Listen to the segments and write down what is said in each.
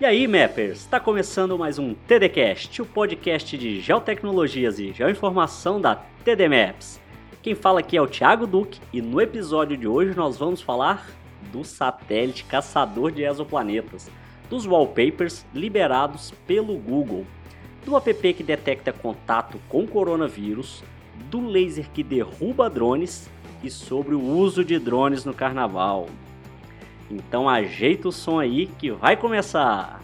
E aí, Mappers, está começando mais um TDCast, o podcast de geotecnologias e geoinformação da TD Maps. Quem fala aqui é o Thiago Duque e no episódio de hoje nós vamos falar do satélite caçador de exoplanetas, dos wallpapers liberados pelo Google, do app que detecta contato com coronavírus, do laser que derruba drones e sobre o uso de drones no carnaval. Então ajeita o som aí que vai começar!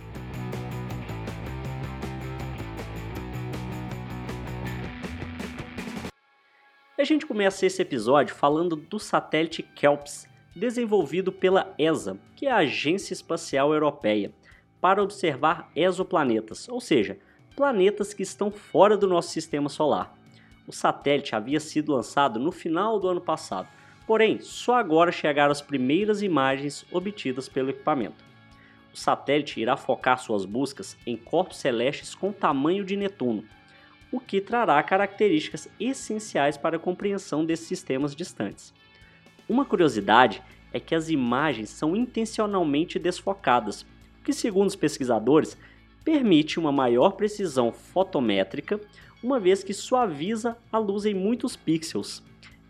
A gente começa esse episódio falando do satélite KELPS, desenvolvido pela ESA, que é a Agência Espacial Europeia, para observar exoplanetas, ou seja, planetas que estão fora do nosso sistema solar. O satélite havia sido lançado no final do ano passado Porém, só agora chegaram as primeiras imagens obtidas pelo equipamento. O satélite irá focar suas buscas em corpos celestes com tamanho de Netuno, o que trará características essenciais para a compreensão desses sistemas distantes. Uma curiosidade é que as imagens são intencionalmente desfocadas, o que, segundo os pesquisadores, permite uma maior precisão fotométrica, uma vez que suaviza a luz em muitos pixels,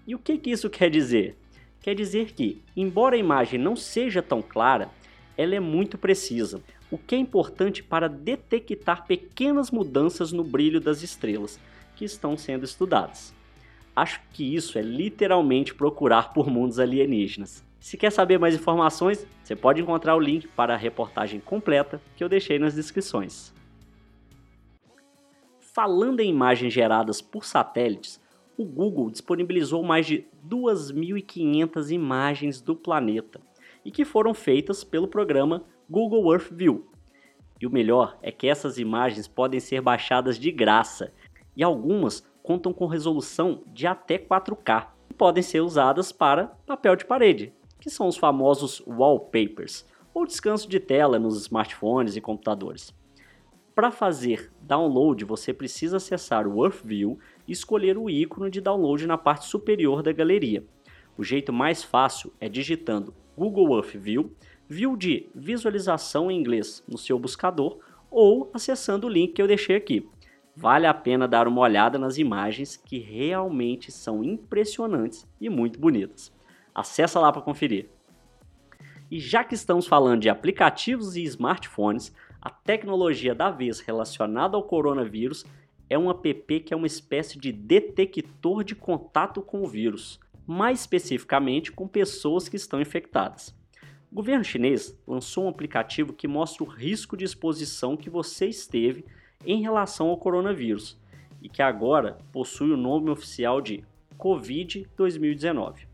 e o que, que isso quer dizer? Quer dizer que, embora a imagem não seja tão clara, ela é muito precisa, o que é importante para detectar pequenas mudanças no brilho das estrelas que estão sendo estudadas. Acho que isso é literalmente procurar por mundos alienígenas. Se quer saber mais informações, você pode encontrar o link para a reportagem completa que eu deixei nas descrições. Falando em imagens geradas por satélites, o Google disponibilizou mais de 2.500 imagens do planeta e que foram feitas pelo programa Google Earth View. E o melhor é que essas imagens podem ser baixadas de graça e algumas contam com resolução de até 4K e podem ser usadas para papel de parede, que são os famosos wallpapers, ou descanso de tela nos smartphones e computadores. Para fazer download, você precisa acessar o Earth View e escolher o ícone de download na parte superior da galeria. O jeito mais fácil é digitando Google Earth View, View de visualização em inglês no seu buscador ou acessando o link que eu deixei aqui. Vale a pena dar uma olhada nas imagens que realmente são impressionantes e muito bonitas. Acesse lá para conferir. E já que estamos falando de aplicativos e smartphones, a tecnologia da vez relacionada ao coronavírus é um app que é uma espécie de detector de contato com o vírus, mais especificamente com pessoas que estão infectadas. O governo chinês lançou um aplicativo que mostra o risco de exposição que você esteve em relação ao coronavírus e que agora possui o nome oficial de Covid-2019.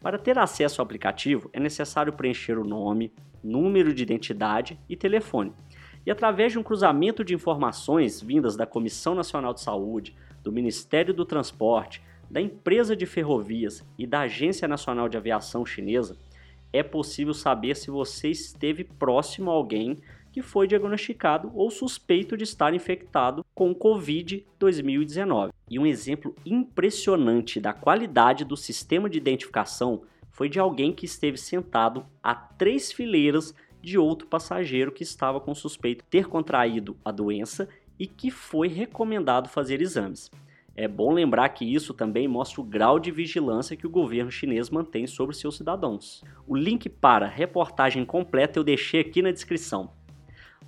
Para ter acesso ao aplicativo, é necessário preencher o nome, número de identidade e telefone e através de um cruzamento de informações vindas da Comissão Nacional de Saúde, do Ministério do Transporte, da empresa de ferrovias e da Agência Nacional de Aviação Chinesa, é possível saber se você esteve próximo a alguém que foi diagnosticado ou suspeito de estar infectado com Covid-2019. E um exemplo impressionante da qualidade do sistema de identificação foi de alguém que esteve sentado a três fileiras de outro passageiro que estava com suspeito ter contraído a doença e que foi recomendado fazer exames. É bom lembrar que isso também mostra o grau de vigilância que o governo chinês mantém sobre seus cidadãos. O link para a reportagem completa eu deixei aqui na descrição.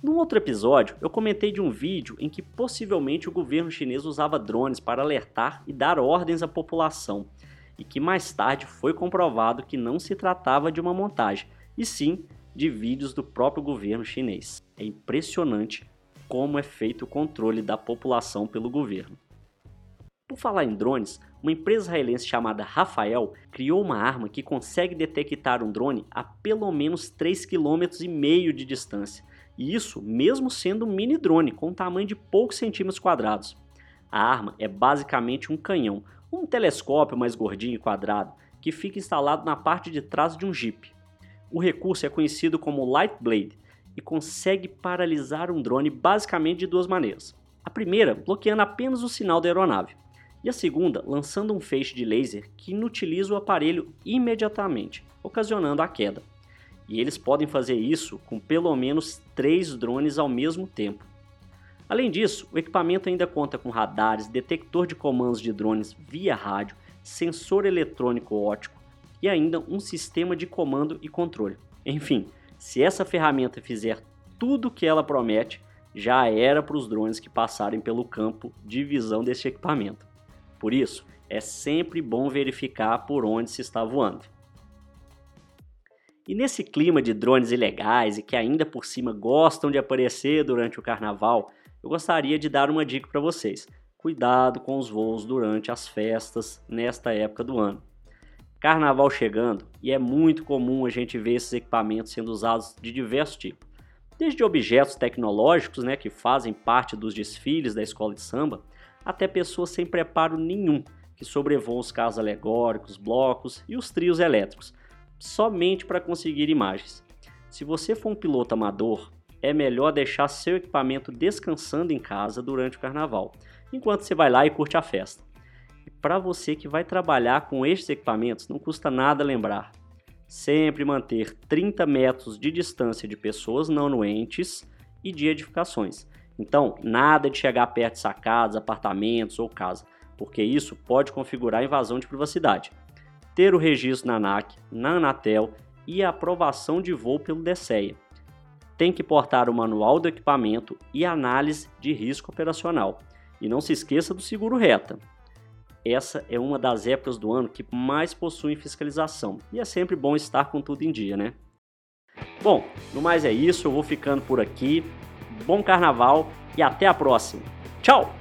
Num outro episódio, eu comentei de um vídeo em que possivelmente o governo chinês usava drones para alertar e dar ordens à população, e que mais tarde foi comprovado que não se tratava de uma montagem, e sim de vídeos do próprio governo chinês. É impressionante como é feito o controle da população pelo governo. Por falar em drones, uma empresa israelense chamada Rafael criou uma arma que consegue detectar um drone a pelo menos 3,5 km de distância. E isso mesmo sendo um mini drone com um tamanho de poucos centímetros quadrados. A arma é basicamente um canhão, um telescópio mais gordinho e quadrado, que fica instalado na parte de trás de um Jeep. O recurso é conhecido como Light Blade e consegue paralisar um drone basicamente de duas maneiras. A primeira, bloqueando apenas o sinal da aeronave, e a segunda, lançando um feixe de laser que inutiliza o aparelho imediatamente, ocasionando a queda. E eles podem fazer isso com pelo menos três drones ao mesmo tempo. Além disso, o equipamento ainda conta com radares, detector de comandos de drones via rádio, sensor eletrônico óptico e ainda um sistema de comando e controle. Enfim, se essa ferramenta fizer tudo o que ela promete, já era para os drones que passarem pelo campo de visão desse equipamento. Por isso, é sempre bom verificar por onde se está voando. E nesse clima de drones ilegais e que ainda por cima gostam de aparecer durante o carnaval, eu gostaria de dar uma dica para vocês. Cuidado com os voos durante as festas nesta época do ano. Carnaval chegando e é muito comum a gente ver esses equipamentos sendo usados de diversos tipos. Desde objetos tecnológicos, né, que fazem parte dos desfiles da escola de samba, até pessoas sem preparo nenhum, que sobrevoam os carros alegóricos, blocos e os trios elétricos, somente para conseguir imagens. Se você for um piloto amador, é melhor deixar seu equipamento descansando em casa durante o carnaval, enquanto você vai lá e curte a festa. Para você que vai trabalhar com estes equipamentos, não custa nada lembrar. Sempre manter 30 metros de distância de pessoas não anuentes e de edificações. Então, nada de chegar perto de sacadas, apartamentos ou casa, porque isso pode configurar invasão de privacidade. Ter o registro na ANAC, na Anatel e a aprovação de voo pelo DSEA tem que portar o manual do equipamento e análise de risco operacional. E não se esqueça do seguro reta. Essa é uma das épocas do ano que mais possuem fiscalização e é sempre bom estar com tudo em dia, né? Bom, no mais é isso, eu vou ficando por aqui. Bom carnaval e até a próxima. Tchau!